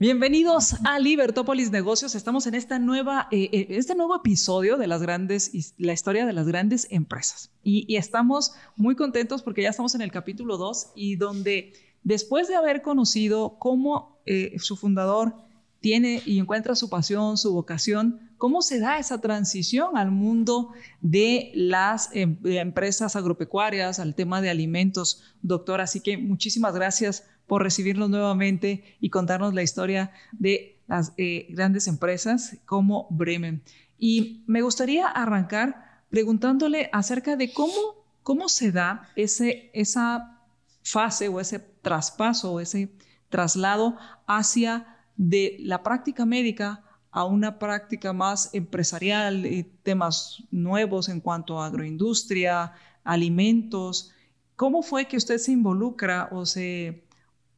Bienvenidos a Libertópolis Negocios. Estamos en esta nueva, eh, eh, este nuevo episodio de las grandes, la historia de las grandes empresas. Y, estamos muy contentos porque ya estamos en el capítulo 2 y donde después de haber conocido cómo eh, su fundador tiene y encuentra su pasión, su vocación, cómo se da esa transición al mundo de las em, empresas agropecuarias, al tema de alimentos, doctor. Así que muchísimas gracias por recibirnos nuevamente y contarnos la historia de las eh, grandes empresas como Bremen. Y me gustaría arrancar preguntándole acerca de cómo, cómo se da ese, esa fase o ese traspaso o ese traslado hacia de la práctica médica a una práctica más empresarial, temas nuevos en cuanto a agroindustria, alimentos. ¿Cómo fue que usted se involucra o se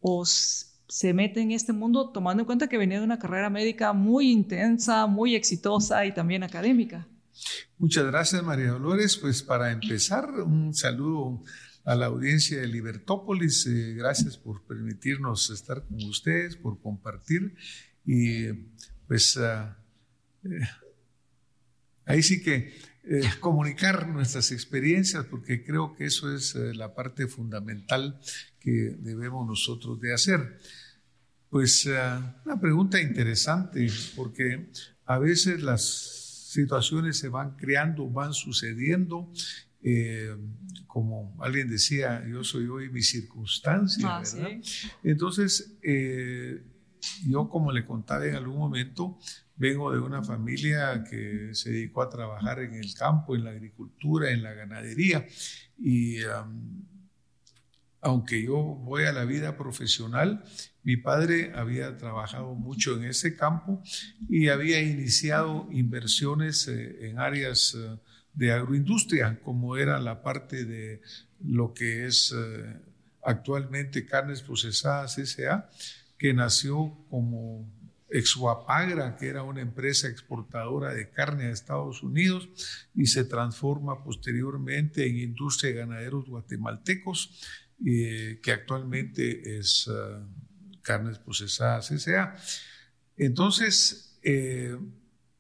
o se mete en este mundo tomando en cuenta que venía de una carrera médica muy intensa, muy exitosa y también académica. Muchas gracias, María Dolores. Pues para empezar, un saludo a la audiencia de Libertópolis. Eh, gracias por permitirnos estar con ustedes, por compartir. Y pues ah, eh, ahí sí que eh, comunicar nuestras experiencias, porque creo que eso es eh, la parte fundamental que debemos nosotros de hacer. Pues eh, una pregunta interesante, porque a veces las situaciones se van creando, van sucediendo. Como alguien decía, yo soy hoy mi circunstancia, ah, ¿verdad? Entonces, yo como le contaba en algún momento, Vengo de una familia que se dedicó a trabajar en el campo, en la agricultura, en la ganadería. Y aunque yo voy a la vida profesional, mi padre había trabajado mucho en ese campo y había iniciado inversiones eh, en áreas eh, de agroindustria, como era la parte de lo que es eh, actualmente carnes procesadas SA, que nació como Exuapagra, que era una empresa exportadora de carne a Estados Unidos y se transforma posteriormente en Industria de Ganaderos Guatemaltecos, eh, que actualmente es ah, Carnes Procesadas S.A. Entonces, eh,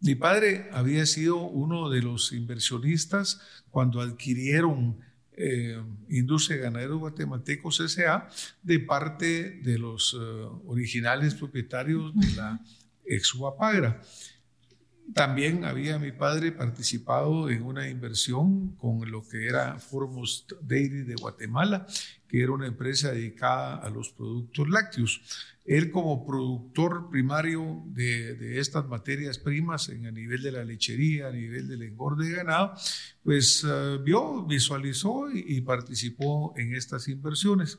mi padre había sido uno de los inversionistas cuando adquirieron eh, Industria de Ganaderos Guatemaltecos S.A. de parte de los eh, originales propietarios de la ex Pagra. También había mi padre participado en una inversión con lo que era Formos Dairy de Guatemala, que era una empresa dedicada a los productos lácteos. Él como productor primario de, estas materias primas en, a nivel de la lechería, a nivel del engorde de ganado, pues eh, vio, visualizó y, participó en estas inversiones.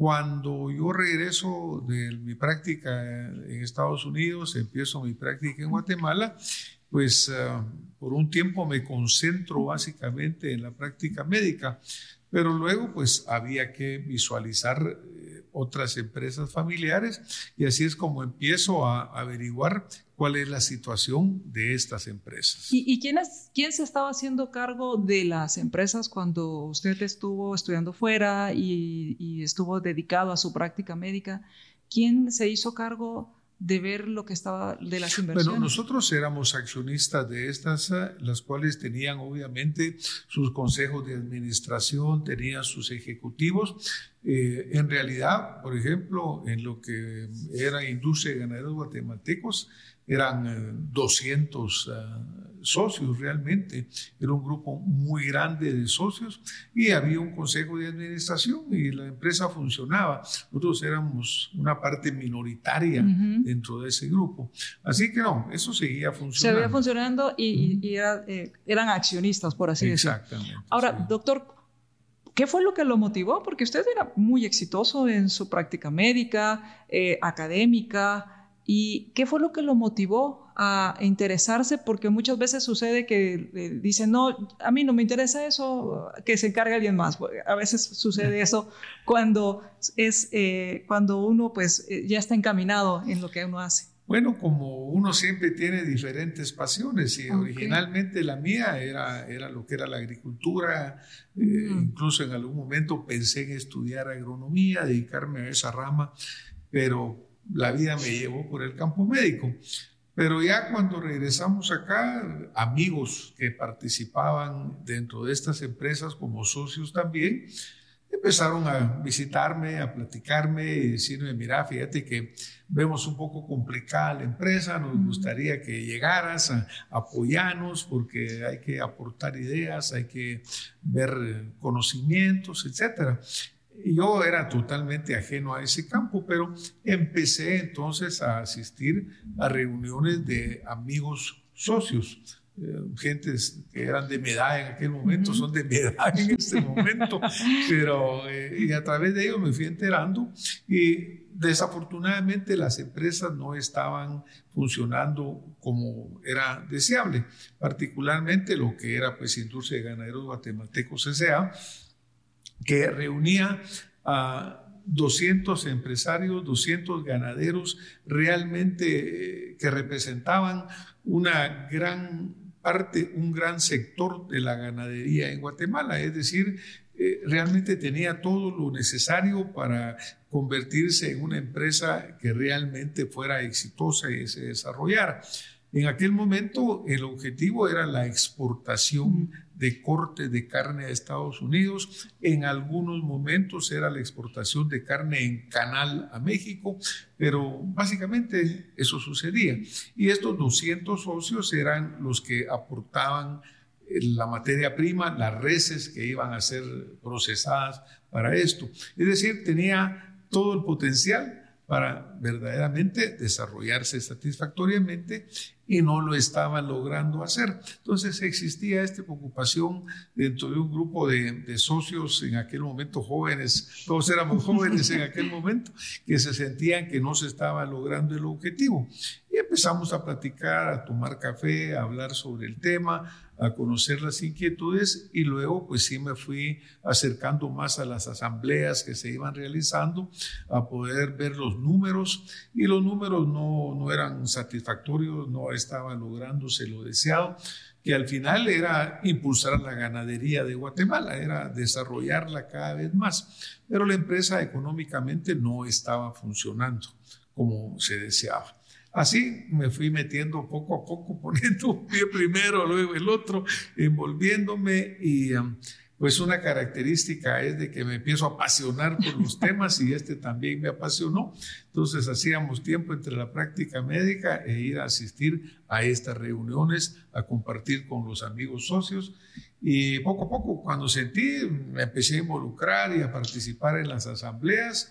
Cuando yo regreso de mi práctica en Estados Unidos, empiezo mi práctica en Guatemala, pues eh, por un tiempo me concentro básicamente en la práctica médica, pero luego pues había que visualizar otras empresas familiares y así es como empiezo a averiguar cuál es la situación de estas empresas. ¿Y, quién, es, quién se estaba haciendo cargo de las empresas cuando usted estuvo estudiando fuera y, y estuvo dedicado a su práctica médica? ¿Quién se hizo cargo de ver lo que estaba de las inversiones? Bueno, nosotros éramos accionistas de estas, eh, las cuales tenían obviamente sus consejos de administración, tenían sus ejecutivos. Eh, en realidad, por ejemplo, en lo que era industria de ganaderos guatemaltecos, eran 200 eh, eh, socios realmente, era un grupo muy grande de socios y había un consejo de administración y la empresa funcionaba. Nosotros éramos una parte minoritaria dentro de ese grupo. Así que no, eso seguía funcionando. Seguía funcionando y, eh, eran accionistas, por así decirlo. Exactamente. Ahora, doctor, ¿Qué fue lo que lo motivó? Porque usted era muy exitoso en su práctica médica, académica, ¿Y qué fue lo que lo motivó a interesarse? Porque muchas veces sucede que eh, dicen, no, a mí no me interesa eso, que se encargue alguien más. A veces sucede eso cuando, es, eh, cuando uno pues, eh, ya está encaminado en lo que uno hace. Bueno, como uno siempre tiene diferentes pasiones y originalmente la mía era, era lo que era la agricultura, incluso en algún momento pensé en estudiar agronomía, dedicarme a esa rama, pero la vida me llevó por el campo médico. Pero ya cuando regresamos acá, amigos que participaban dentro de estas empresas como socios también, empezaron a visitarme, a platicarme y decirme, mira, fíjate que vemos un poco complicada la empresa, nos gustaría que llegaras a apoyarnos porque hay que aportar ideas, hay que ver conocimientos, etcétera yo era totalmente ajeno a ese campo, pero empecé entonces a asistir a reuniones de amigos socios, eh, gentes que eran de mi edad en aquel momento, son de mi edad en este momento, pero eh, y a través de ellos me fui enterando y desafortunadamente las empresas no estaban funcionando como era deseable, particularmente lo que era pues Industria de Ganaderos Guatemaltecos S.A., que reunía a 200 empresarios, 200 ganaderos realmente eh, que representaban una gran parte, un gran sector de la ganadería en Guatemala, es decir, eh, realmente tenía todo lo necesario para convertirse en una empresa que realmente fuera exitosa y se desarrollara. En aquel momento el objetivo era la exportación de corte de carne a Estados Unidos. En algunos momentos era la exportación de carne en canal a México, pero básicamente eso sucedía. Y estos 200 socios eran los que aportaban eh, la materia prima, las reses que iban a ser procesadas para esto. Es decir, tenía todo el potencial para verdaderamente desarrollarse satisfactoriamente y no lo estaban logrando hacer. Entonces existía esta preocupación dentro de un grupo de, socios en aquel momento jóvenes, todos éramos jóvenes en aquel momento, que se sentían que no se estaba logrando el objetivo. Empezamos a platicar, a tomar café, a hablar sobre el tema, a conocer las inquietudes y luego pues sí me fui acercando más a las asambleas que se iban realizando, a poder ver los números y los números no, no eran satisfactorios, no estaba lográndose lo deseado que al final era impulsar la ganadería de Guatemala, era desarrollarla cada vez más, pero la empresa económicamente no estaba funcionando como se deseaba. Así me fui metiendo poco a poco, poniendo un pie primero, luego el otro, envolviéndome y um, pues una característica es de que me empiezo a apasionar por los temas y este también me apasionó. Entonces hacíamos tiempo entre la práctica médica e ir a asistir a estas reuniones, a compartir con los amigos socios y poco a poco cuando sentí me empecé a involucrar y a participar en las asambleas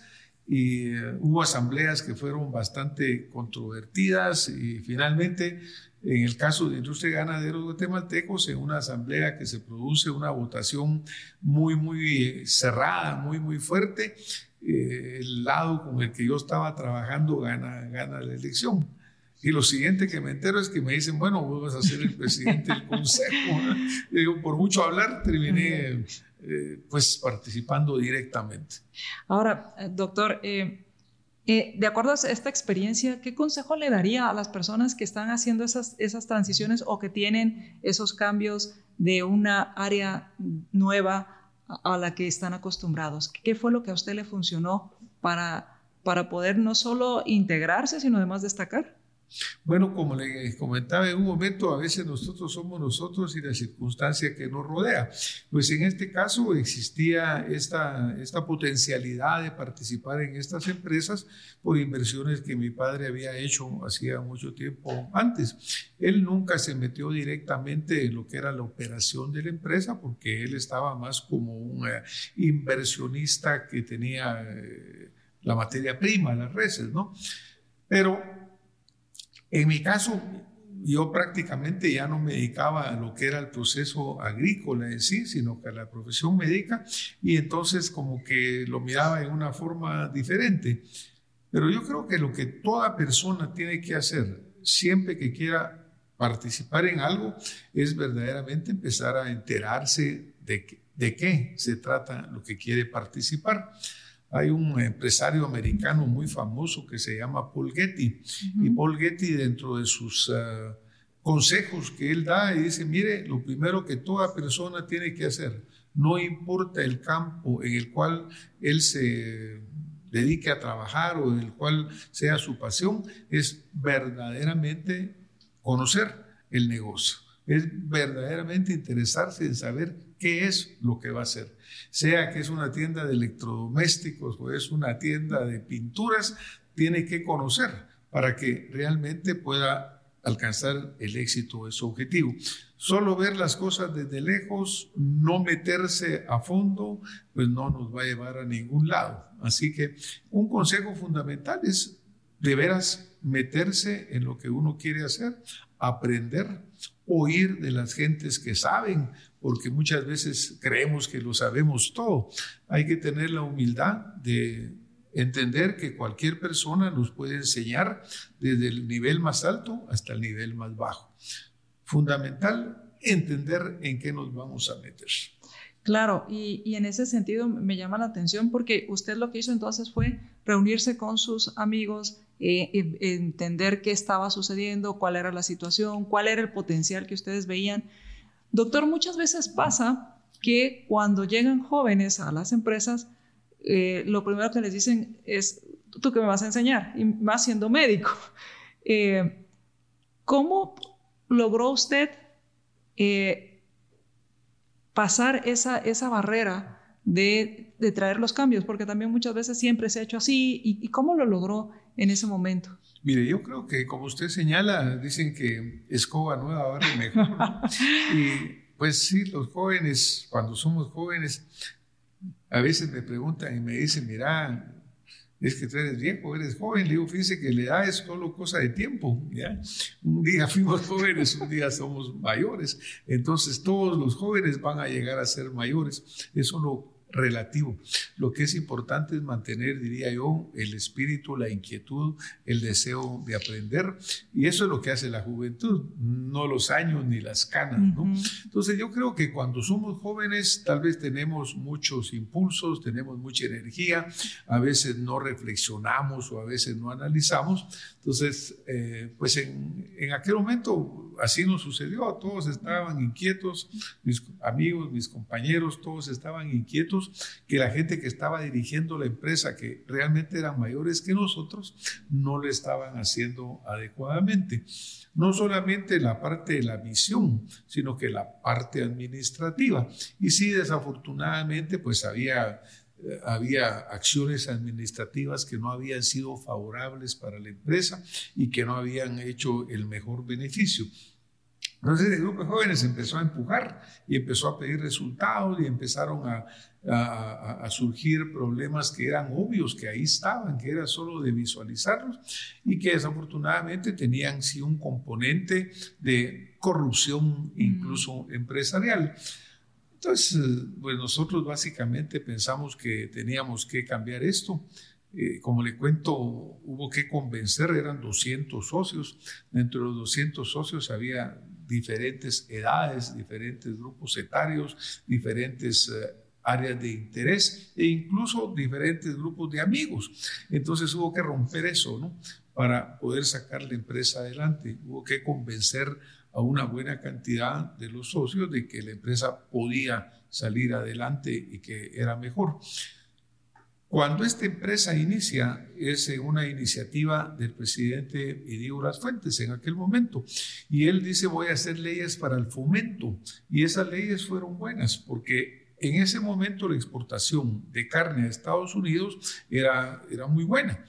y eh, hubo asambleas que fueron bastante controvertidas y finalmente en el caso de industria ganaderos guatemaltecos, en una asamblea que se produce una votación muy, muy cerrada, muy, muy fuerte, eh, el lado con el que yo estaba trabajando gana, gana la elección. Y lo siguiente que me entero es que me dicen, bueno, vos vas a ser el presidente del consejo. digo, por mucho hablar, terminé eh, pues participando directamente. Ahora, eh, doctor, eh, de acuerdo a esta experiencia, ¿qué consejo le daría a las personas que están haciendo esas, esas transiciones o que tienen esos cambios de una área nueva a, la que están acostumbrados? ¿Qué fue lo que a usted le funcionó para, para poder no solo integrarse, sino además destacar? Bueno, como le comentaba en un momento, a veces nosotros somos nosotros y la circunstancia que nos rodea. Pues en este caso existía esta, esta potencialidad de participar en estas empresas por inversiones que mi padre había hecho hacía mucho tiempo antes. Él nunca se metió directamente en lo que era la operación de la empresa porque él estaba más como un eh, inversionista que tenía eh, la materia prima, las reses, ¿no? Pero en mi caso, yo prácticamente ya no me dedicaba a lo que era el proceso agrícola en sí, sino que a la profesión médica, y entonces como que lo miraba en una forma diferente. Pero yo creo que lo que toda persona tiene que hacer siempre que quiera participar en algo es verdaderamente empezar a enterarse de, de qué se trata lo que quiere participar. Hay un empresario americano muy famoso que se llama Paul Getty. Y Paul Getty, dentro de sus ah, consejos que él da, dice, mire, lo primero que toda persona tiene que hacer, no importa el campo en el cual él se dedique a trabajar o en el cual sea su pasión, es verdaderamente conocer el negocio, es verdaderamente interesarse en saber qué es lo que va a hacer. Sea que es una tienda de electrodomésticos o es una tienda de pinturas, tiene que conocer para que realmente pueda alcanzar el éxito de su objetivo. Solo ver las cosas desde lejos, no meterse a fondo, pues no nos va a llevar a ningún lado. Así que un consejo fundamental es de veras meterse en lo que uno quiere hacer, aprender, oír de las gentes que saben, porque muchas veces creemos que lo sabemos todo. Hay que tener la humildad de entender que cualquier persona nos puede enseñar desde el nivel más alto hasta el nivel más bajo. Fundamental entender en qué nos vamos a meter. Claro, y, en ese sentido me llama la atención porque usted lo que hizo entonces fue reunirse con sus amigos, eh, entender qué estaba sucediendo, cuál era la situación, cuál era el potencial que ustedes veían. Doctor, muchas veces pasa que cuando llegan jóvenes a las empresas, eh, lo primero que les dicen es, ¿tú qué me vas a enseñar? Y más siendo médico. Eh, ¿Cómo logró usted eh, pasar esa, esa barrera de, de, traer los cambios? Porque también muchas veces siempre se ha hecho así. ¿Y, cómo lo logró en ese momento? Mire, yo creo que como usted señala, dicen que escoba nueva ahora mejor. y pues sí, los jóvenes, cuando somos jóvenes, a veces me preguntan y me dicen, mira, es que tú eres viejo, eres joven. Le digo, fíjese que la edad es solo cosa de tiempo. Un día fuimos jóvenes, un día somos mayores. Entonces todos los jóvenes van a llegar a ser mayores. Eso lo relativo. Lo que es importante es mantener, diría yo, el espíritu, la inquietud, el deseo de aprender. Y eso es lo que hace la juventud, no los años ni las canas. ¿no? Entonces yo creo que cuando somos jóvenes tal vez tenemos muchos impulsos, tenemos mucha energía, a veces no reflexionamos o a veces no analizamos. Entonces, eh, pues en, en aquel momento así nos sucedió, todos estaban inquietos, mis amigos, mis compañeros, todos estaban inquietos que la gente que estaba dirigiendo la empresa, que realmente eran mayores que nosotros, no lo estaban haciendo adecuadamente. No solamente la parte de la visión, sino que la parte administrativa. Y sí, desafortunadamente, pues había eh, había acciones administrativas que no habían sido favorables para la empresa y que no habían hecho el mejor beneficio. Entonces el grupo de jóvenes empezó a empujar y empezó a pedir resultados y empezaron a, a, surgir problemas que eran obvios, que ahí estaban, que era solo de visualizarlos y que desafortunadamente tenían sí un componente de corrupción incluso mm. empresarial. Entonces, pues nosotros básicamente pensamos que teníamos que cambiar esto. Eh, como le cuento, hubo que convencer, eran 200 socios. Dentro de los 200 socios había diferentes edades, diferentes grupos etarios, diferentes eh, áreas de interés e incluso diferentes grupos de amigos. Entonces hubo que romper eso, ¿no? Para poder sacar la empresa adelante. Hubo que convencer a una buena cantidad de los socios de que la empresa podía salir adelante y que era mejor. Cuando esta empresa inicia, es una iniciativa del presidente Edio Las Fuentes en aquel momento. Y él dice, voy a hacer leyes para el fomento. Y esas leyes fueron buenas porque en ese momento la exportación de carne a Estados Unidos era, era muy buena.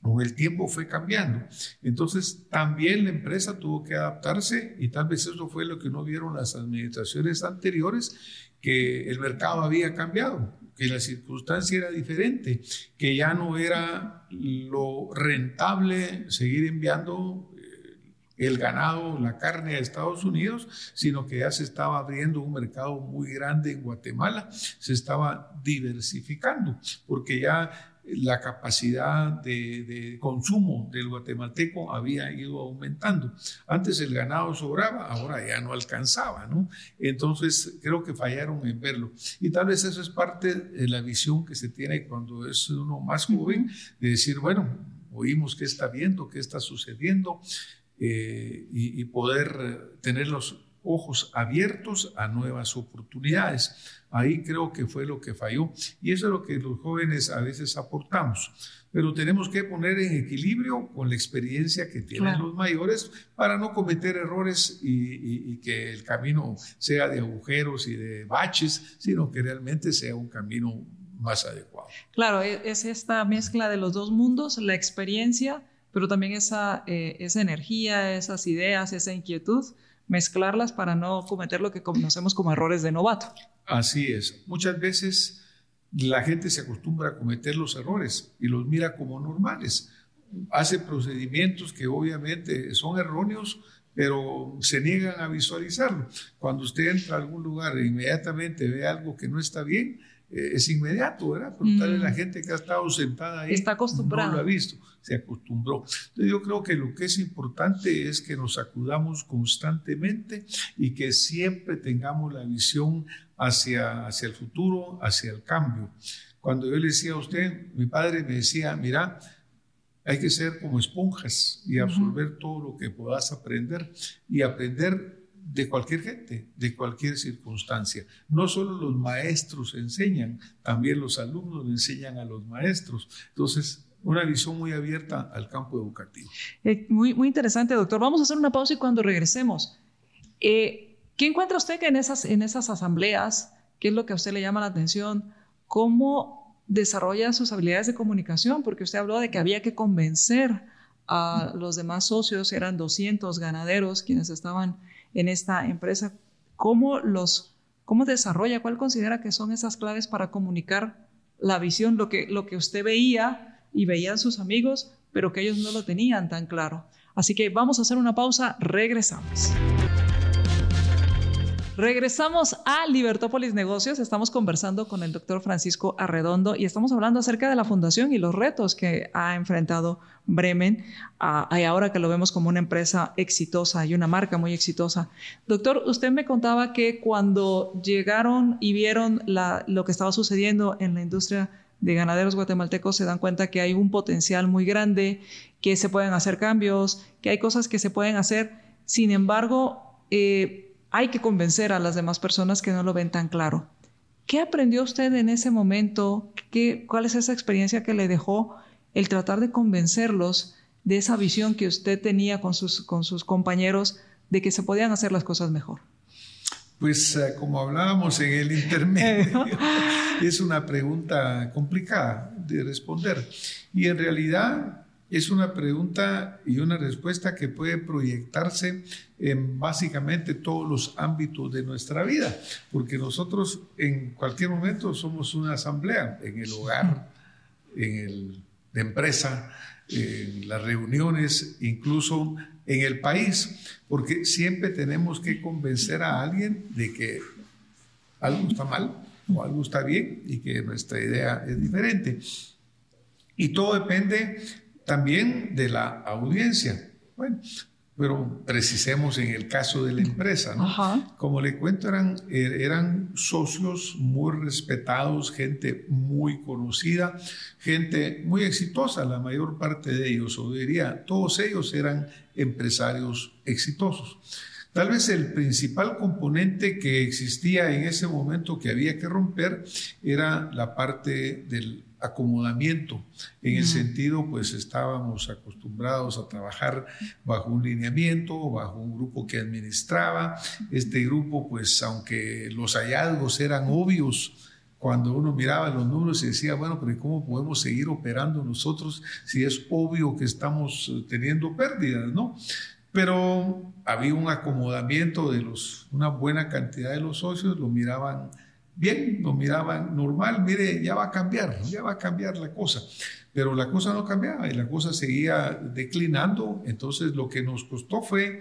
Con el tiempo fue cambiando. Entonces también la empresa tuvo que adaptarse y tal vez eso fue lo que no vieron las administraciones anteriores, que el mercado había cambiado que la circunstancia era diferente, que ya no era lo rentable seguir enviando eh, el ganado, la carne a Estados Unidos, sino que ya se estaba abriendo un mercado muy grande en Guatemala, se estaba diversificando, porque ya la capacidad de, consumo del guatemalteco había ido aumentando. Antes el ganado sobraba, ahora ya no alcanzaba, ¿no? Entonces creo que fallaron en verlo. Y tal vez eso es parte de la visión que se tiene cuando es uno más joven, de decir, bueno, oímos qué está viendo, qué está sucediendo, eh, y, y, poder tener los ojos abiertos a nuevas oportunidades. Ahí creo que fue lo que falló y eso es lo que los jóvenes a veces aportamos. Pero tenemos que poner en equilibrio con la experiencia que tienen los mayores para no cometer errores y, que el camino sea de agujeros y de baches, sino que realmente sea un camino más adecuado. Claro, e, es esta mezcla de los dos mundos, la experiencia, pero también esa, eh, esa energía, esas ideas, esa inquietud mezclarlas para no cometer lo que conocemos como errores de novato. Así es. Muchas veces la gente se acostumbra a cometer los errores y los mira como normales. Hace procedimientos que obviamente son erróneos, pero se niegan a visualizarlo. Cuando usted entra a algún lugar e inmediatamente ve algo que no está bien, eh, es inmediato, ¿verdad? Preguntarle a la mm. gente que ha estado sentada ahí. Está acostumbrado. No lo ha visto, se acostumbró. Entonces yo creo que lo que es importante es que nos acudamos constantemente y que siempre tengamos la visión hacia, hacia el futuro, hacia el cambio. Cuando yo le decía a usted, mi padre me decía, mira, hay que ser como esponjas y absorber todo lo que puedas aprender y aprender de cualquier gente, de cualquier circunstancia. No solo los maestros enseñan, también los alumnos enseñan a los maestros. Entonces, una visión muy abierta al campo educativo. Eh, muy, muy interesante, doctor. Vamos a hacer una pausa y cuando regresemos, eh, ¿qué encuentra usted en esas, en esas asambleas, qué es lo que a usted le llama la atención? ¿Cómo desarrolla sus habilidades de comunicación? Porque usted habló de que había que convencer a los demás socios, eran 200 ganaderos quienes estaban en esta empresa, ¿cómo los cómo desarrolla, cuál considera que son esas claves para comunicar la visión, lo que, lo que usted veía y veían sus amigos, pero que ellos no lo tenían tan claro. Así que vamos a hacer una pausa, regresamos. Regresamos a Libertópolis Negocios. Estamos conversando con el doctor Francisco Arredondo y estamos hablando acerca de la fundación y los retos que ha enfrentado Bremen y ahora que lo vemos como una empresa exitosa y una marca muy exitosa. Doctor, usted me contaba que cuando llegaron y vieron lo que estaba sucediendo en la industria de ganaderos guatemaltecos se dan cuenta que hay un potencial muy grande, que se pueden hacer cambios, que hay cosas que se pueden hacer. Sin embargo, eh, hay que convencer a las demás personas que no lo ven tan claro. ¿Qué aprendió usted en ese momento? ¿Qué, ¿Cuál es esa experiencia que le dejó el tratar de convencerlos de esa visión que usted tenía con sus, con sus compañeros de que se podían hacer las cosas mejor? Pues eh, como hablábamos en el intermedio, es una pregunta complicada de responder. Y en realidad es una pregunta y una respuesta que puede proyectarse en básicamente todos los ámbitos de nuestra vida, porque nosotros en cualquier momento somos una asamblea, en el hogar, en el, la empresa, en las reuniones, incluso en el país, porque siempre tenemos que convencer a alguien de que algo está mal o algo está bien y que nuestra idea es diferente. Y todo depende también de la audiencia. Bueno, pero precisemos en el caso de la empresa, ¿no? Como le cuento, eran, er, eran socios muy respetados, gente muy conocida, gente muy exitosa, la mayor parte de ellos, o diría, todos ellos eran empresarios exitosos. Tal vez el principal componente que existía en ese momento que había que romper era la parte del acomodamiento, en el sentido, pues estábamos acostumbrados a trabajar bajo un lineamiento, bajo un grupo que administraba. Este grupo, pues aunque los hallazgos eran obvios, cuando uno miraba los números y decía, bueno, pero ¿cómo podemos seguir operando nosotros si es obvio que estamos eh, teniendo pérdidas, no? Pero había un acomodamiento de los, una buena cantidad de los socios, lo miraban bien, nos miraban normal, mire, ya va a cambiar, ya va a cambiar la cosa. Pero la cosa no cambiaba y la cosa seguía declinando. Entonces lo que nos costó fue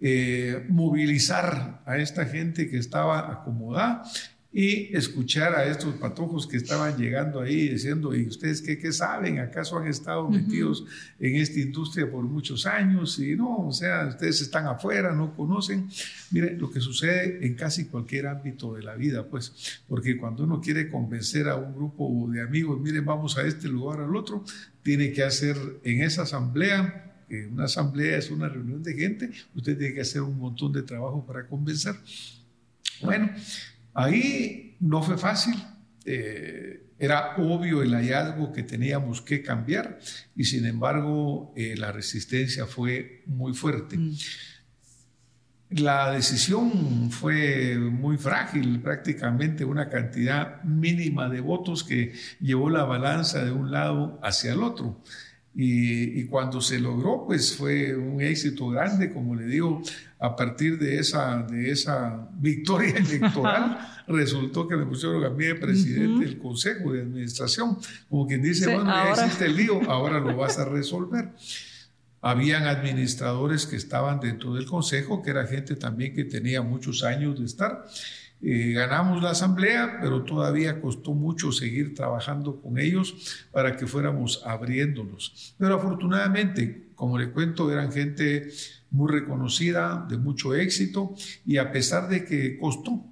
eh, movilizar a esta gente que estaba acomodada y escuchar a estos patojos que estaban llegando ahí diciendo, ¿y ustedes qué, qué saben? ¿Acaso han estado metidos en esta industria por muchos años? Y no, o sea, ustedes están afuera, no conocen. Mire, lo que sucede en casi cualquier ámbito de la vida, pues, porque cuando uno quiere convencer a un grupo de amigos, miren, vamos a este lugar, al otro, tiene que hacer en esa asamblea una asamblea es una reunión de gente, usted tiene que hacer un montón de trabajo para convencer. Bueno, Ahí no fue fácil. Eh, era obvio el hallazgo que teníamos que cambiar y sin embargo eh, la resistencia fue muy fuerte. Mm. La decisión fue muy frágil, prácticamente una cantidad mínima de votos que llevó la balanza de un lado hacia el otro. Y, y, cuando se logró, pues fue un éxito grande, como le digo, a partir de esa, de esa victoria electoral, resultó que me pusieron a mí de presidente del Consejo de Administración. Como quien dice, bueno, ya hiciste el lío, ahora lo vas a resolver. Habían administradores que estaban dentro del Consejo, que era gente también que tenía muchos años de estar. Eh, ganamos la asamblea, pero todavía costó mucho seguir trabajando con ellos para que fuéramos abriéndonos. Pero afortunadamente, como le cuento, eran gente muy reconocida, de mucho éxito, y a pesar de que costó,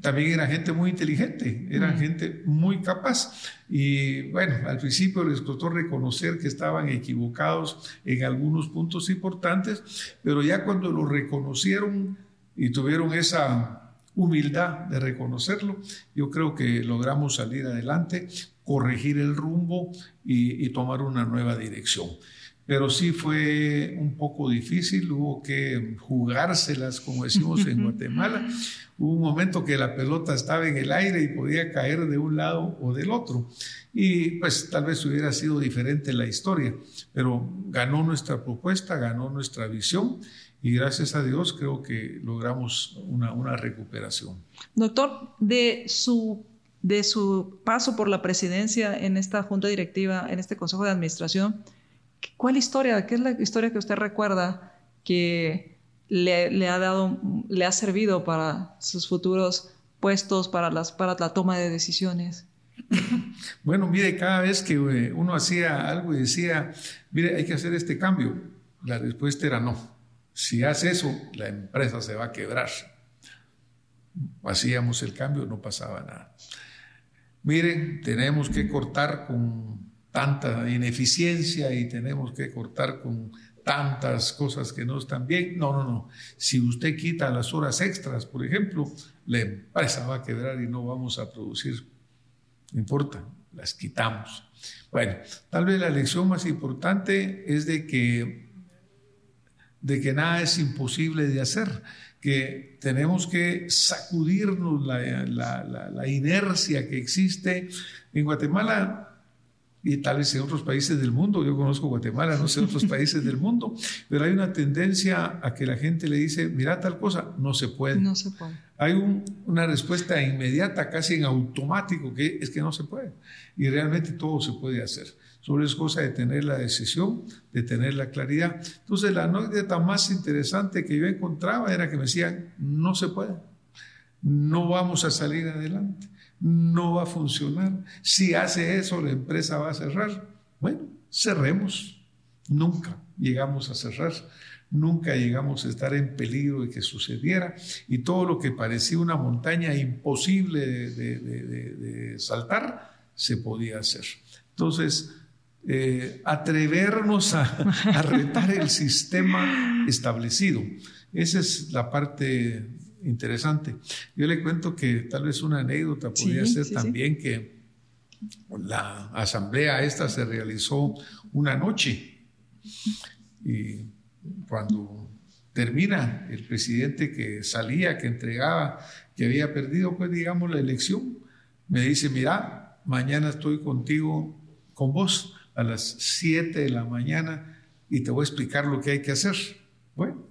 también era gente muy inteligente, eran gente muy capaz. Y bueno, al principio les costó reconocer que estaban equivocados en algunos puntos importantes, pero ya cuando lo reconocieron y tuvieron esa humildad de reconocerlo, yo creo que logramos salir adelante, corregir el rumbo y, y tomar una nueva dirección pero sí fue un poco difícil, hubo que jugárselas, como decimos en Guatemala. Hubo un momento que la pelota estaba en el aire y podía caer de un lado o del otro. Y pues tal vez hubiera sido diferente la historia, pero ganó nuestra propuesta, ganó nuestra visión y gracias a Dios creo que logramos una, una recuperación. Doctor, de su, de su paso por la presidencia en esta junta directiva, en este consejo de administración, ¿Cuál historia? ¿Qué es la historia que usted recuerda que le, ha dado, le ha servido para sus futuros puestos, para, las, para la toma de decisiones? Bueno, mire, cada vez que eh, uno hacía algo y decía, mire, hay que hacer este cambio, la respuesta era no. Si hace eso, la empresa se va a quebrar. Hacíamos el cambio, no pasaba nada. Miren, tenemos que cortar con tanta ineficiencia y tenemos que cortar con tantas cosas que no están bien. No, no, no. Si usted quita las horas extras, por ejemplo, la empresa va a quebrar y no vamos a producir. No importa, las quitamos. Bueno, tal vez la lección más importante es de que, de que nada es imposible de hacer, que tenemos que sacudirnos la, la, la inercia que existe. En Guatemala y tal vez en otros países del mundo, yo conozco Guatemala, no sé otros países del mundo, pero hay una tendencia a que la gente le dice, mira tal cosa, no se puede. No se puede. Hay una respuesta inmediata, casi en automático, que es que no se puede. Y realmente todo se puede hacer. Solo es cosa de tener la decisión, de tener la claridad. Entonces, la anécdota más interesante que yo encontraba era que me decían, no se puede, no vamos a salir adelante no va a funcionar. Si hace eso, la empresa va a cerrar. Bueno, cerremos. Nunca llegamos a cerrar. Nunca llegamos a estar en peligro de que sucediera y todo lo que parecía una montaña imposible de, saltar se podía hacer. Entonces, eh, atrevernos a, a retar el sistema establecido. Esa es la parte interesante. Yo le cuento que tal vez una anécdota podría ser también que la asamblea esta se realizó una noche y cuando termina el presidente que salía, que entregaba, que había perdido, pues digamos, la elección, me dice, mira, mañana estoy contigo, con vos, a las 7 de la mañana y te voy a explicar lo que hay que hacer. Bueno,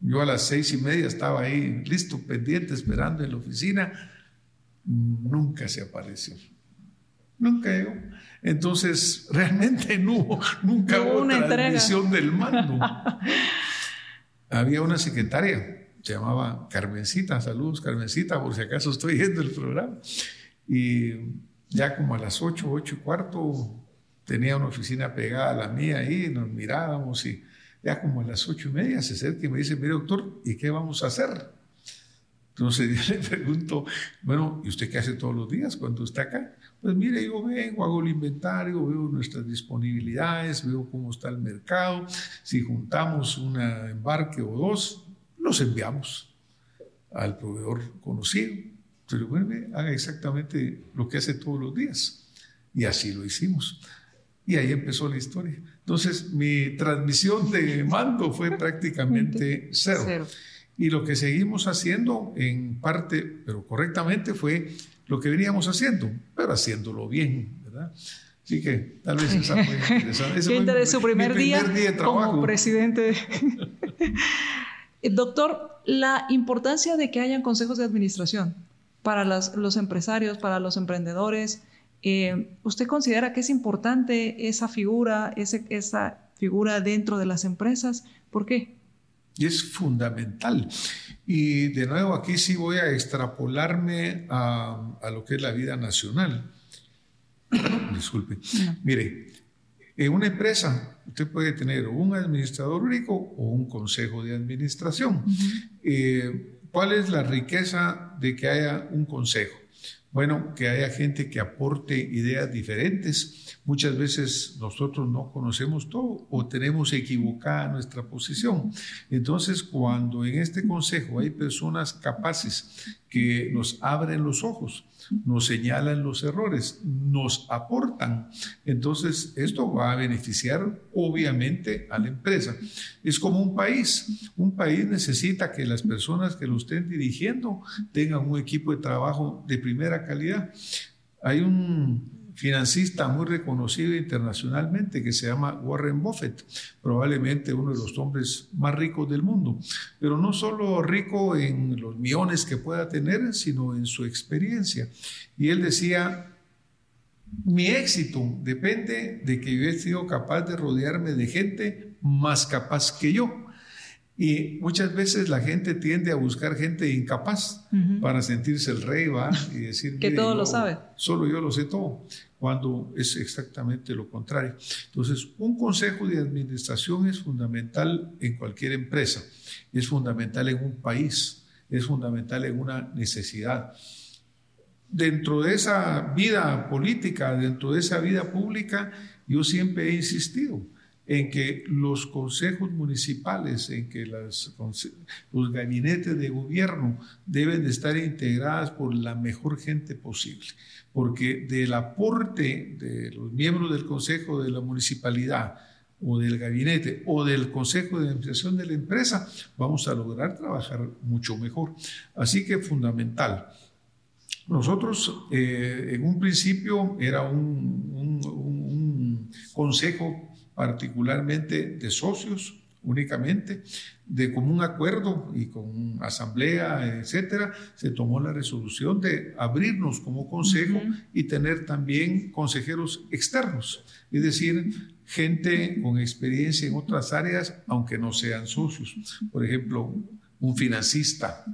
yo a las seis y media estaba ahí listo, pendiente, esperando en la oficina. Nunca se apareció. Nunca llegó. Entonces, realmente no hubo, nunca hubo una transmisión del mando. Había una secretaria, se llamaba Carmencita, saludos Carmencita, por si acaso estoy viendo el programa. Y ya como a las 8, 8 y cuarto, tenía una oficina pegada a la mía ahí, nos mirábamos y ya como a las ocho y media se acerca y me dice, mire doctor, ¿y qué vamos a hacer? Entonces yo le pregunto, bueno, ¿y usted qué hace todos los días cuando está acá? Pues mire, yo vengo, hago el inventario, veo nuestras disponibilidades, veo cómo está el mercado, si juntamos un embarque o dos, los enviamos al proveedor conocido. Entonces, bueno, haga exactamente lo que hace todos los días. Y así lo hicimos. Y ahí empezó la historia. Entonces, mi transmisión de mando fue prácticamente cero. Y lo que seguimos haciendo, en parte, pero correctamente, fue lo que veníamos haciendo, pero haciéndolo bien, ¿verdad? Así que tal vez esa fue interesante. Ese fue su primer, día, de trabajo. como presidente. Doctor, la importancia de que hayan consejos de administración para los empresarios, para los emprendedores, eh, ¿Usted considera que es importante esa figura, esa figura dentro de las empresas? ¿Por qué? Es fundamental. Y de nuevo aquí sí voy a extrapolarme a, lo que es la vida nacional. Disculpe. Mire, en una empresa usted puede tener un administrador único o un consejo de administración. Eh, ¿Cuál es la riqueza de que haya un consejo? Bueno, que haya gente que aporte ideas diferentes. Muchas veces nosotros no conocemos todo o tenemos equivocada nuestra posición. Entonces, cuando en este consejo hay personas capaces que nos abren los ojos, nos señalan los errores, nos aportan. Entonces, esto va a beneficiar obviamente a la empresa. Es como un país. Un país necesita que las personas que lo estén dirigiendo tengan un equipo de trabajo de primera calidad. Hay un financista muy reconocido internacionalmente que se llama Warren Buffett, probablemente uno de los hombres más ricos del mundo, pero no solo rico en los millones que pueda tener, sino en su experiencia. Y él decía, mi éxito depende de que yo he sido capaz de rodearme de gente más capaz que yo. Y muchas veces la gente tiende a buscar gente incapaz para sentirse el rey, ¿va? Y decir que todo lo sabe. Solo yo lo sé todo, cuando es exactamente lo contrario. Entonces, un consejo de administración es fundamental en cualquier empresa, es fundamental en un país, es fundamental en una necesidad. Dentro de esa vida política, dentro de esa vida pública, yo siempre he insistido en que los consejos municipales, en que las, los gabinetes de gobierno deben de estar integradas por la mejor gente posible, porque del aporte de los miembros del consejo de la municipalidad o del gabinete o del consejo de administración de la empresa, vamos a lograr trabajar mucho mejor. Así que fundamental. Nosotros eh, en un principio era un, un, un consejo particularmente de socios únicamente, de común acuerdo y con asamblea, etcétera, se tomó la resolución de abrirnos como consejo y tener también consejeros externos, es decir, gente con experiencia en otras áreas, aunque no sean socios. Por ejemplo, un financista,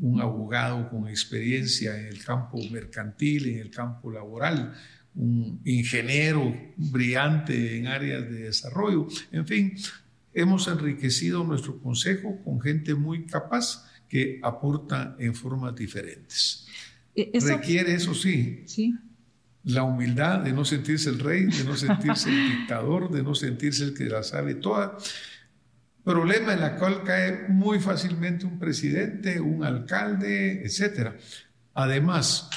un abogado con experiencia en el campo mercantil, en el campo laboral, un ingeniero brillante en áreas de desarrollo. En fin, hemos enriquecido nuestro consejo con gente muy capaz que aporta en formas diferentes. E-, Requiere, eso sí, sí, la humildad de no sentirse el rey, de no sentirse el dictador, de no sentirse el que la sabe toda. Problema en la cual cae muy fácilmente un presidente, un alcalde, etc. Además,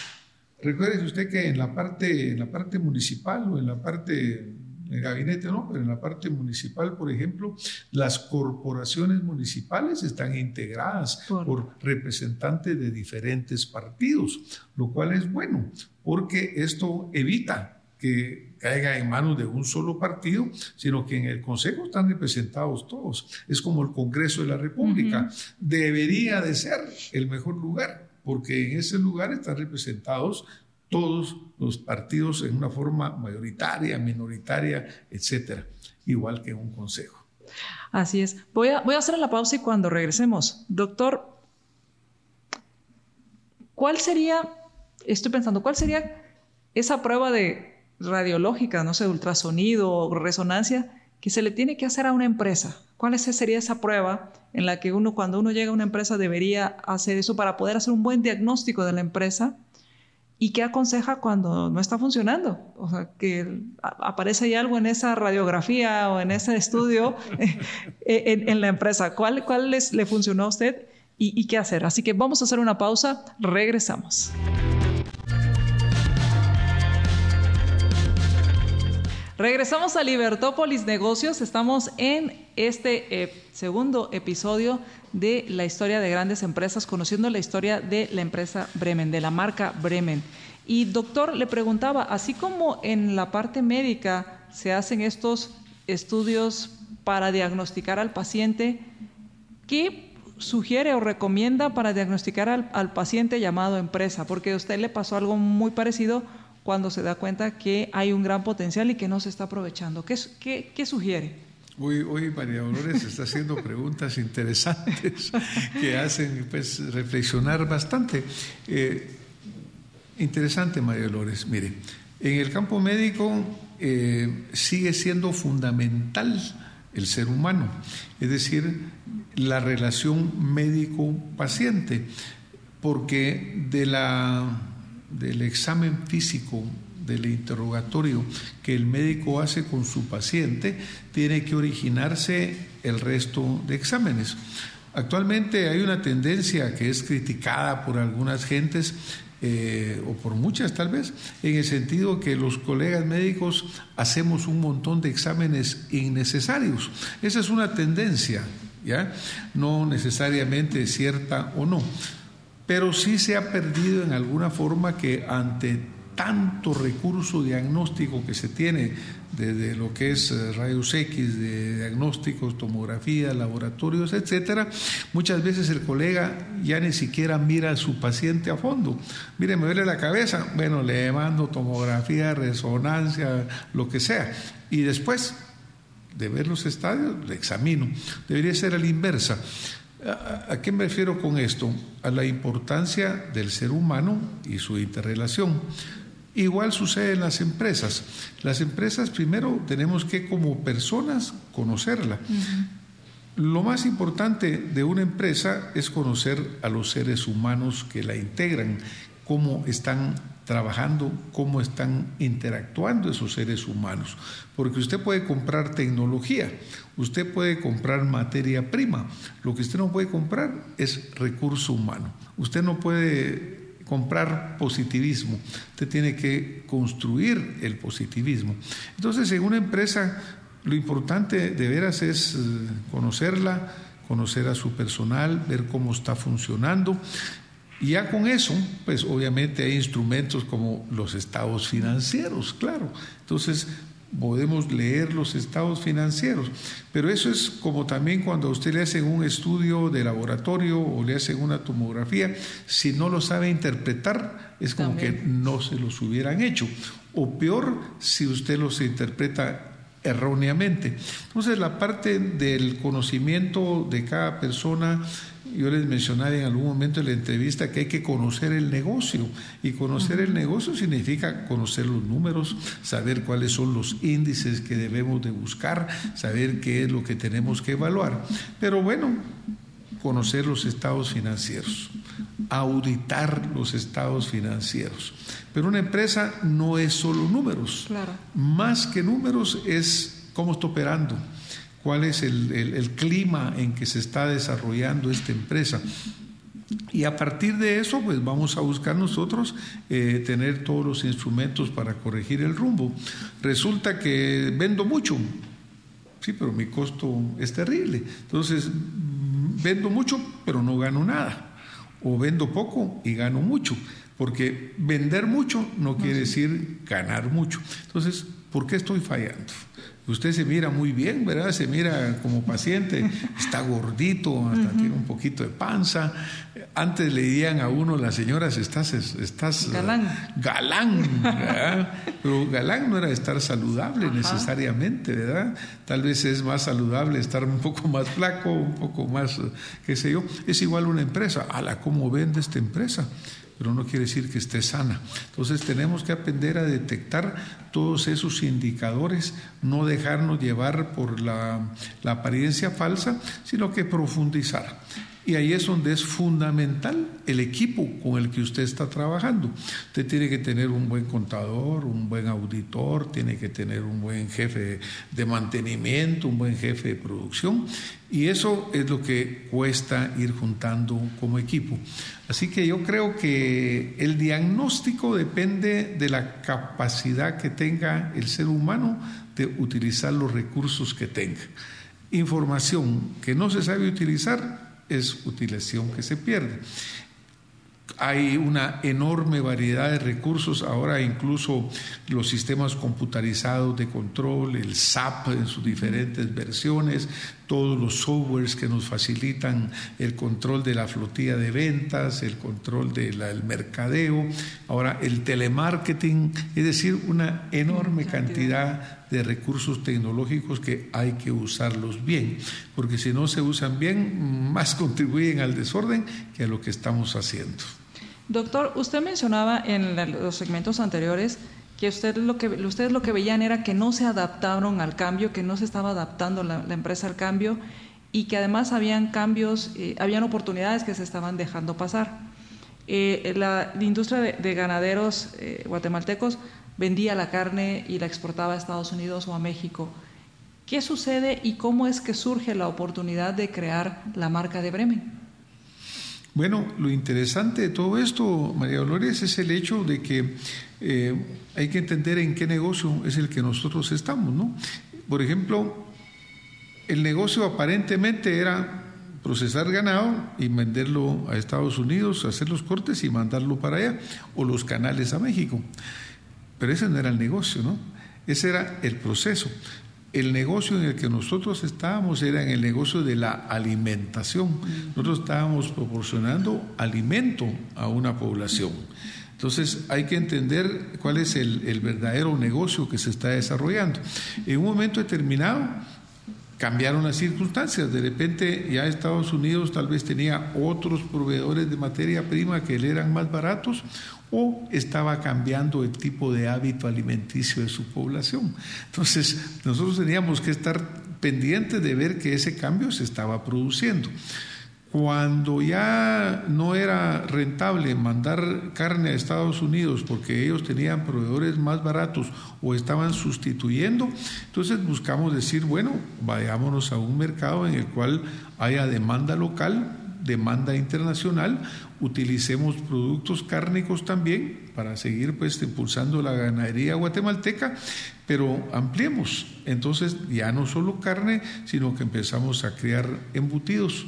Recuerde usted que en la parte, en la parte municipal o en la parte del gabinete no, pero en la parte municipal, por ejemplo, las corporaciones municipales están integradas por, representantes de diferentes partidos, lo cual es bueno, porque esto evita que caiga en manos de un solo partido, sino que en el Consejo están representados todos. Es como el Congreso de la República. Debería de ser el mejor lugar porque en ese lugar están representados todos los partidos en una forma mayoritaria, minoritaria, etcétera, igual que un consejo. Así es. Voy a, voy a hacer la pausa y cuando regresemos, doctor, ¿cuál sería, estoy pensando, cuál sería esa prueba de radiológica, no sé, ultrasonido o resonancia que se le tiene que hacer a una empresa? ¿Cuál sería esa prueba en la que uno, cuando uno llega a una empresa, debería hacer eso para poder hacer un buen diagnóstico de la empresa? ¿Y qué aconseja cuando no está funcionando? O sea, que aparece ahí algo en esa radiografía o en ese estudio eh, en, la empresa. ¿Cuál, cuál les, le funcionó a usted y qué hacer? Así que vamos a hacer una pausa. Regresamos. Regresamos a Libertópolis Negocios. Estamos en este eh, segundo episodio de la historia de grandes empresas, conociendo la historia de la empresa Bremen, de la marca Bremen. Y doctor, le preguntaba, así como en la parte médica se hacen estos estudios para diagnosticar al paciente, ¿qué sugiere o recomienda para diagnosticar al, al paciente llamado empresa? Porque a usted le pasó algo muy parecido cuando se da cuenta que hay un gran potencial y que no se está aprovechando. ¿Qué, qué, qué sugiere? Hoy, hoy, María Dolores está haciendo preguntas interesantes que hacen pues, reflexionar bastante. Eh, interesante, María Dolores. Mire, en el campo médico eh, sigue siendo fundamental el ser humano, es decir, la relación médico-paciente, porque de la del examen físico, del interrogatorio que el médico hace con su paciente, tiene que originarse el resto de exámenes. Actualmente hay una tendencia que es criticada por algunas gentes, eh, o por muchas tal vez, en el sentido que los colegas médicos hacemos un montón de exámenes innecesarios. Esa es una tendencia, ¿ya? No necesariamente cierta o no pero sí se ha perdido en alguna forma que ante tanto recurso diagnóstico que se tiene desde lo que es eh, rayos X, de diagnósticos, tomografía, laboratorios, etcétera, muchas veces el colega ya ni siquiera mira a su paciente a fondo. Mire, me duele la cabeza, bueno, le mando tomografía, resonancia, lo que sea. Y después de ver los estadios, le examino. Debería ser a la inversa. ¿A qué me refiero con esto? A la importancia del ser humano y su interrelación. Igual sucede en las empresas. Las empresas primero tenemos que como personas conocerla. Lo más importante de una empresa es conocer a los seres humanos que la integran, cómo están trabajando, cómo están interactuando esos seres humanos. Porque usted puede comprar tecnología, usted puede comprar materia prima, lo que usted no puede comprar es recurso humano. Usted no puede comprar positivismo, usted tiene que construir el positivismo. Entonces, en una empresa, lo importante de veras es eh, conocerla, conocer a su personal, ver cómo está funcionando y ya con eso, pues obviamente hay instrumentos como los estados financieros, claro. Entonces podemos leer los estados financieros, pero eso es como también cuando a usted le hacen un estudio de laboratorio o le hacen una tomografía, si no lo sabe interpretar, es como que no se los hubieran hecho. O peor, si usted los interpreta erróneamente. Entonces la parte del conocimiento de cada persona yo les mencionaba en algún momento en la entrevista que hay que conocer el negocio y conocer el negocio significa conocer los números, saber cuáles son los índices que debemos de buscar, saber qué es lo que tenemos que evaluar. Pero bueno, conocer los estados financieros, auditar los estados financieros. Pero una empresa no es solo números. Más que números es cómo está operando cuál es el, clima en que se está desarrollando esta empresa. Y a partir de eso, pues vamos a buscar nosotros eh, tener todos los instrumentos para corregir el rumbo. Resulta que vendo mucho, sí, pero mi costo es terrible. Entonces, vendo mucho, pero no gano nada. O vendo poco y gano mucho. Porque vender mucho no quiere decir ganar mucho. Entonces, ¿por qué estoy fallando? Usted se mira muy bien, ¿verdad? Se mira como paciente, está gordito, hasta tiene un poquito de panza. Antes le dirían a uno, las señoras, estás, estás galán. galán, ¿verdad? Pero galán no era estar saludable necesariamente, ¿verdad? Tal vez es más saludable estar un poco más flaco, un poco más, qué sé yo. Es igual una empresa. A la cómo vende esta empresa pero no quiere decir que esté sana. Entonces tenemos que aprender a detectar todos esos indicadores, no dejarnos llevar por la, la apariencia falsa, sino que profundizar. Y ahí es donde es fundamental el equipo con el que usted está trabajando. Usted tiene que tener un buen contador, un buen auditor, tiene que tener un buen jefe de mantenimiento, un buen jefe de producción. Y eso es lo que cuesta ir juntando como equipo. Así que yo creo que el diagnóstico depende de la capacidad que tenga el ser humano de utilizar los recursos que tenga. Información que no se sabe utilizar, es utilización que se pierde. Hay una enorme variedad de recursos, ahora incluso los sistemas computarizados de control, el SAP en sus diferentes versiones, todos los softwares que nos facilitan el control de la flotilla de ventas, el control del mercadeo, ahora el telemarketing, es decir, una enorme cantidad de recursos tecnológicos que hay que usarlos bien, porque si no se usan bien, más contribuyen al desorden que a lo que estamos haciendo. Doctor, usted mencionaba en los segmentos anteriores que, usted lo que ustedes lo que veían era que no se adaptaron al cambio, que no se estaba adaptando la, empresa al cambio y que además habían cambios, eh, habían oportunidades que se estaban dejando pasar. Eh, la, industria de, ganaderos eh, guatemaltecos vendía la carne y la exportaba a Estados Unidos o a México. ¿Qué sucede y cómo es que surge la oportunidad de crear la marca de Bremen? Bueno, lo interesante de todo esto, María Dolores, es el hecho de que eh, hay que entender en qué negocio es el que nosotros estamos, ¿no? Por ejemplo, el negocio aparentemente era procesar ganado y venderlo a Estados Unidos, hacer los cortes y mandarlo para allá, o los canales a México. Pero ese no era el negocio, ¿no? Ese era el proceso. El negocio en el que nosotros estábamos era en el negocio de la alimentación. Nosotros estábamos proporcionando alimento a una población. Entonces hay que entender cuál es el, verdadero negocio que se está desarrollando. En un momento determinado, cambiaron las circunstancias. De repente ya Estados Unidos tal vez tenía otros proveedores de materia prima que le eran más baratos o estaba cambiando el tipo de hábito alimenticio de su población. Entonces, nosotros teníamos que estar pendientes de ver que ese cambio se estaba produciendo. Cuando ya no era rentable mandar carne a Estados Unidos porque ellos tenían proveedores más baratos o estaban sustituyendo, entonces buscamos decir, bueno, vayámonos a un mercado en el cual haya demanda local, demanda internacional, utilicemos productos cárnicos también para seguir pues impulsando la ganadería guatemalteca, pero ampliemos. Entonces ya no solo carne, sino que empezamos a crear embutidos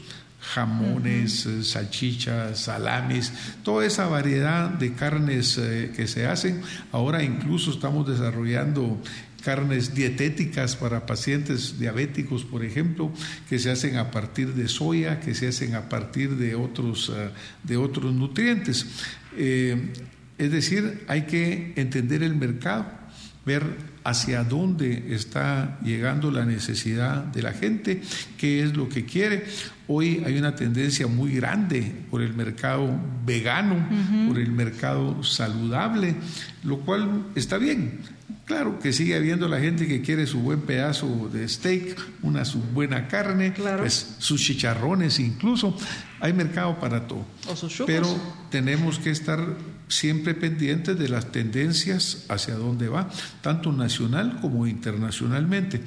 jamones, eh, salchichas, salamis, toda esa variedad de carnes eh, que se hacen. Ahora incluso estamos desarrollando carnes dietéticas para pacientes diabéticos, por ejemplo, que se hacen a partir de soya, que se hacen a partir de otros, eh, de otros nutrientes. Eh, es decir, hay que entender el mercado, ver hacia dónde está llegando la necesidad de la gente, qué es lo que quiere. Hoy hay una tendencia muy grande por el mercado vegano, por el mercado saludable, lo cual está bien. Claro que sigue habiendo la gente que quiere su buen pedazo de steak, una su buena carne, pues, sus chicharrones incluso. Hay mercado para todo. Pero tenemos que estar siempre pendientes de las tendencias hacia dónde va, tanto nacional como internacionalmente.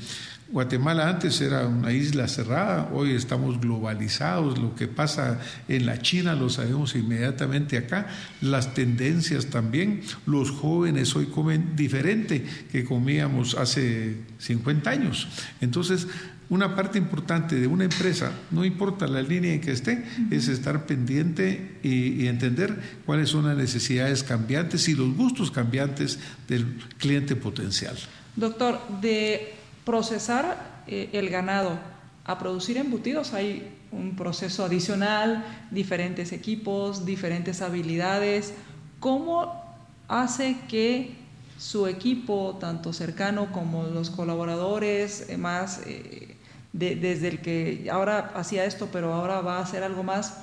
Guatemala antes era una isla cerrada, hoy estamos globalizados, lo que pasa en la China lo sabemos inmediatamente acá, las tendencias también, los jóvenes hoy comen diferente que comíamos hace 50 años. Entonces, una parte importante de una empresa, no importa la línea en que esté, es estar pendiente y, y, entender cuáles son las necesidades cambiantes y los gustos cambiantes del cliente potencial. Doctor, de procesar eh, el ganado a producir embutidos hay un proceso adicional, diferentes equipos, diferentes habilidades. ¿Cómo hace que su equipo, tanto cercano como los colaboradores, eh, más eh, desde el que ahora hacía esto, pero ahora va a hacer algo más,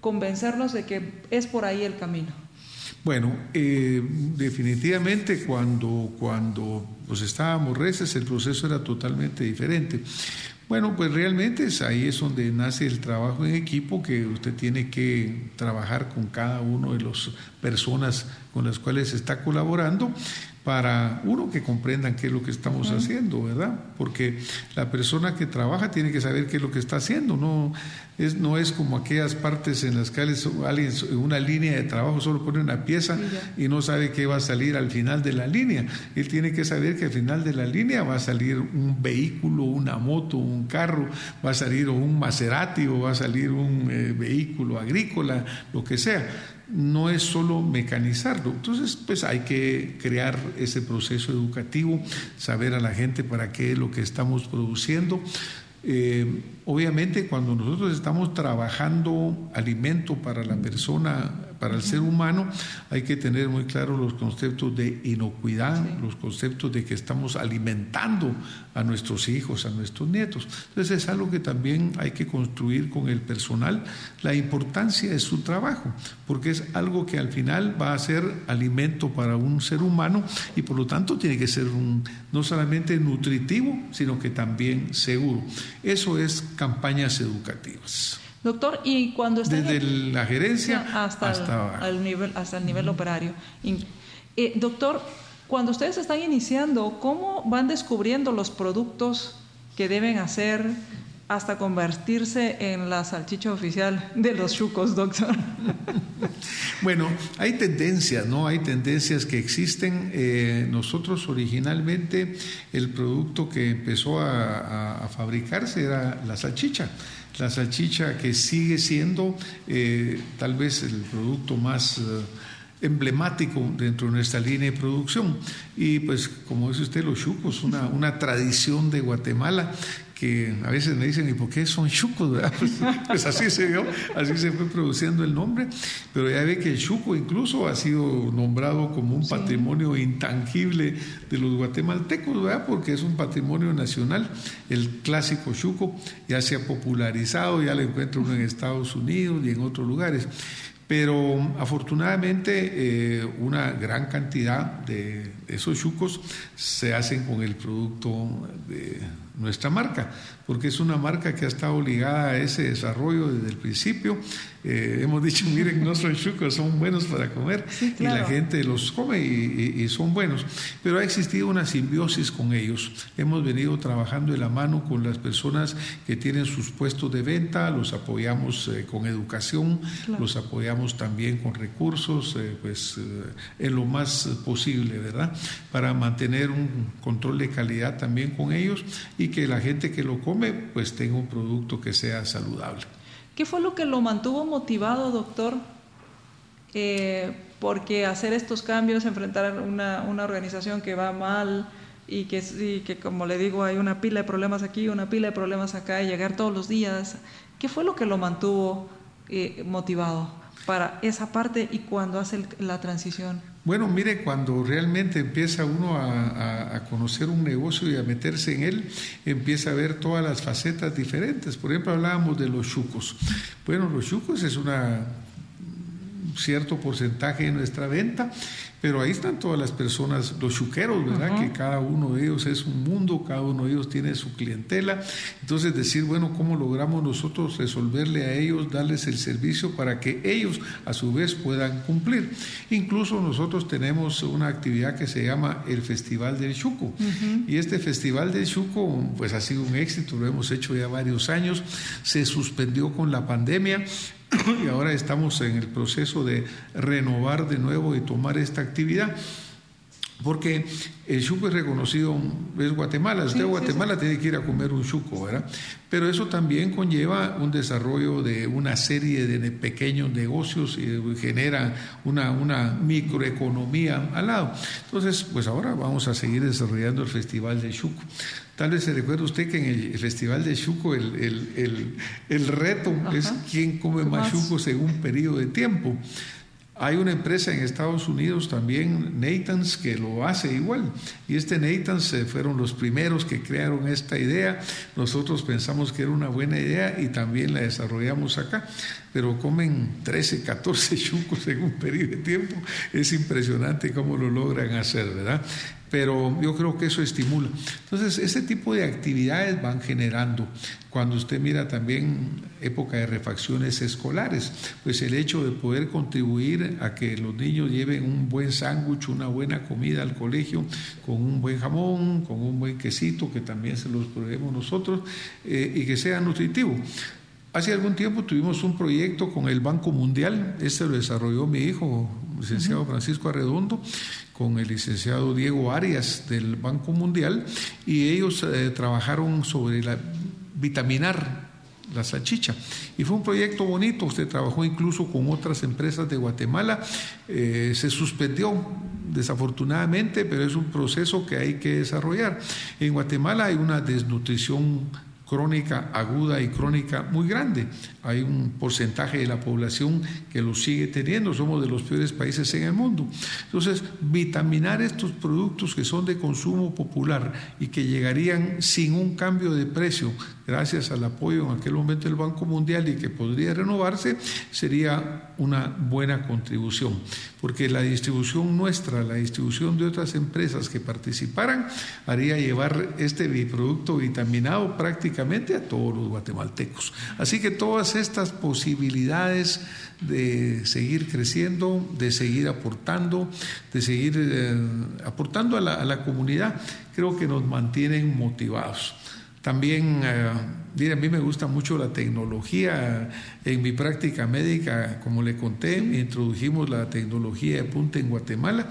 convencerlos de que es por ahí el camino? Bueno, eh, definitivamente cuando, cuando estábamos reces el proceso era totalmente diferente. Bueno, pues realmente es ahí es donde nace el trabajo en equipo, que usted tiene que trabajar con cada uno de las personas con las cuales está colaborando para uno que comprendan qué es lo que estamos haciendo, ¿verdad? Porque la persona que trabaja tiene que saber qué es lo que está haciendo, no es, no es como aquellas partes en las cuales alguien en una línea de trabajo solo pone una pieza y no sabe qué va a salir al final de la línea. Él tiene que saber que al final de la línea va a salir un vehículo, una moto, un carro, va a salir un Maserati o va a salir un eh, vehículo agrícola, lo que sea no es solo mecanizarlo. Entonces, pues hay que crear ese proceso educativo, saber a la gente para qué es lo que estamos produciendo. Eh, obviamente, cuando nosotros estamos trabajando alimento para la persona para el ser humano hay que tener muy claro los conceptos de inocuidad, los conceptos de que estamos alimentando a nuestros hijos, a nuestros nietos. Entonces es algo que también hay que construir con el personal, la importancia de su trabajo, porque es algo que al final va a ser alimento para un ser humano y por lo tanto tiene que ser un, no solamente nutritivo, sino que también seguro. Eso es campañas educativas. Doctor, y cuando está desde la gerencia hasta, el, nivel hasta el nivel operario. Eh, doctor, cuando ustedes están iniciando, ¿cómo van descubriendo los productos que deben hacer hasta convertirse en la salchicha oficial de los chucos, doctor? Bueno, hay tendencias, ¿no? Hay tendencias que existen. Eh, nosotros originalmente el producto que empezó a fabricarse era la salchicha la salchicha que sigue siendo eh, tal vez el producto más... Eh, emblemático dentro de nuestra línea de producción. Y pues, como dice usted, los chucos, una, una tradición de Guatemala que a veces me dicen, ¿y por qué son chucos? Pues, pues, así se dio, así se fue produciendo el nombre, pero ya ve que el chuco incluso ha sido nombrado como un patrimonio intangible de los guatemaltecos, ¿verdad? porque es un patrimonio nacional, el clásico chuco ya se ha popularizado, ya lo encuentra uno en Estados Unidos y en otros lugares. Pero afortunadamente eh, una gran cantidad de esos chucos se hacen con el producto de nuestra marca, porque es una marca que ha estado ligada a ese desarrollo desde el principio. Eh, hemos dicho, miren, nuestros chucos son buenos para comer y la gente los come y, son buenos, pero ha existido una simbiosis con ellos. Hemos venido trabajando de la mano con las personas que tienen sus puestos de venta, los apoyamos eh, con educación, los apoyamos también con recursos, eh, pues en lo más posible, ¿verdad? Para mantener un control de calidad también con ellos y que la gente que lo come pues tenga un producto que sea saludable. ¿Qué fue lo que lo mantuvo motivado, doctor? Eh, porque hacer estos cambios, enfrentar una, una organización que va mal y que, y que, como le digo, hay una pila de problemas aquí, una pila de problemas acá, y llegar todos los días, ¿qué fue lo que lo mantuvo eh, motivado para esa parte y cuando hace la transición? Bueno, mire, cuando realmente empieza uno a, conocer un negocio y a meterse en él, empieza a ver todas las facetas diferentes. Por ejemplo, hablábamos de los chucos. Bueno, los chucos es una cierto porcentaje de nuestra venta, pero ahí están todas las personas, los chuqueros, ¿verdad? Que cada uno de ellos es un mundo, cada uno de ellos tiene su clientela. Entonces decir, bueno, ¿cómo logramos nosotros resolverle a ellos, darles el servicio para que ellos a su vez puedan cumplir? Incluso nosotros tenemos una actividad que se llama el Festival del Chuco. Y este Festival del Chuco, pues ha sido un éxito, lo hemos hecho ya varios años, se suspendió con la pandemia, y ahora estamos en el proceso de renovar de nuevo y tomar esta actividad porque el chuco es reconocido, es Guatemala, usted Guatemala tiene que ir a comer un chuco, ¿verdad? Pero eso también conlleva un desarrollo de una serie de pequeños negocios y genera una, una microeconomía al lado. Entonces, pues ahora vamos a seguir desarrollando el Festival de Chuco. Tal vez se recuerda usted que en el Festival de Chuco el, el, el, reto es quién come más chuco según periodo de tiempo. Hay una empresa en Estados Unidos también, Nathans, que lo hace igual. Y este Nathans eh, fueron los primeros que crearon esta idea. Nosotros pensamos que era una buena idea y también la desarrollamos acá. Pero comen 13, 14 chucos en un periodo de tiempo. Es impresionante cómo lo logran hacer, ¿verdad? Pero yo creo que eso estimula. Entonces, ese tipo de actividades van generando. Cuando usted mira también época de refacciones escolares, pues el hecho de poder contribuir a que los niños lleven un buen sándwich, una buena comida al colegio, con un buen jamón, con un buen quesito, que también se los proveemos nosotros, eh, y que sea nutritivo. Hace algún tiempo tuvimos un proyecto con el Banco Mundial, este lo desarrolló mi hijo, licenciado Francisco Arredondo, con el licenciado Diego Arias del Banco Mundial, y ellos eh, trabajaron sobre la, vitaminar la salchicha. Y fue un proyecto bonito, usted trabajó incluso con otras empresas de Guatemala, eh, se suspendió desafortunadamente, pero es un proceso que hay que desarrollar. En Guatemala hay una desnutrición crónica aguda y crónica muy grande. Hay un porcentaje de la población que lo sigue teniendo, somos de los peores países en el mundo. Entonces, vitaminar estos productos que son de consumo popular y que llegarían sin un cambio de precio, gracias al apoyo en aquel momento del Banco Mundial y que podría renovarse, sería una buena contribución, porque la distribución nuestra, la distribución de otras empresas que participaran, haría llevar este producto vitaminado prácticamente a todos los guatemaltecos. Así que todas estas posibilidades de seguir creciendo, de seguir aportando, de seguir eh, aportando a la, a la comunidad, creo que nos mantienen motivados. También, eh, a mí me gusta mucho la tecnología. En mi práctica médica, como le conté, introdujimos la tecnología de punta en Guatemala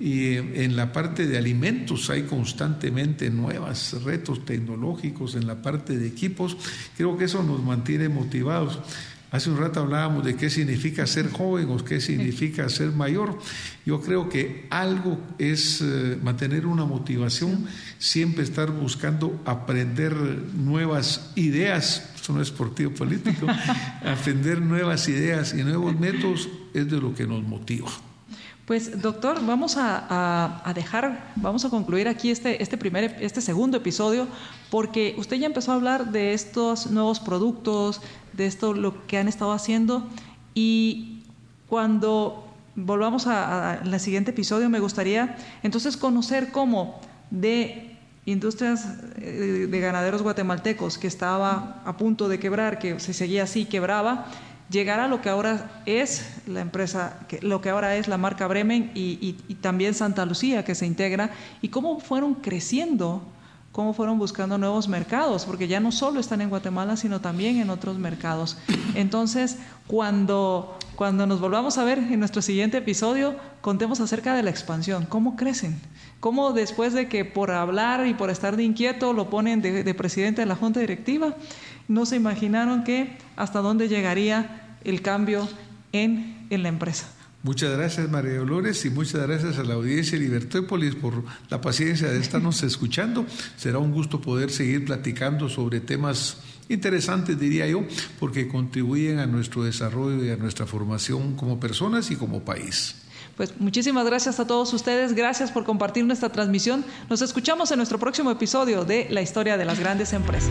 y en la parte de alimentos hay constantemente nuevos retos tecnológicos en la parte de equipos. Creo que eso nos mantiene motivados. Hace un rato hablábamos de qué significa ser joven o qué significa ser mayor. Yo creo que algo es eh, mantener una motivación, siempre estar buscando aprender nuevas ideas, eso no es partido político, aprender nuevas ideas y nuevos métodos es de lo que nos motiva. Pues doctor, vamos a, dejar, vamos a concluir aquí este, este, este segundo episodio, porque usted ya empezó a hablar de estos nuevos productos, de esto lo que han estado haciendo, y cuando volvamos al siguiente episodio me gustaría entonces conocer cómo de industrias eh, de ganaderos guatemaltecos que estaba a punto de quebrar, que se seguía así, quebraba, llegar a lo que ahora es la empresa, lo que ahora es la marca Bremen y, también Santa Lucía que se integra y cómo fueron creciendo, cómo fueron buscando nuevos mercados, porque ya no solo están en Guatemala, sino también en otros mercados. Entonces, cuando, cuando nos volvamos a ver en nuestro siguiente episodio, contemos acerca de la expansión, cómo crecen, cómo después de que por hablar y por estar de inquieto lo ponen de presidente de la Junta Directiva, no se imaginaron que hasta dónde llegaría el cambio en, en la empresa. Muchas gracias María Dolores y muchas gracias a la audiencia de Libertópolis por la paciencia de estarnos escuchando. Será un gusto poder seguir platicando sobre temas interesantes, diría yo, porque contribuyen a nuestro desarrollo y a nuestra formación como personas y como país. Pues muchísimas gracias a todos ustedes, gracias por compartir nuestra transmisión. Nos escuchamos en nuestro próximo episodio de La historia de las grandes empresas.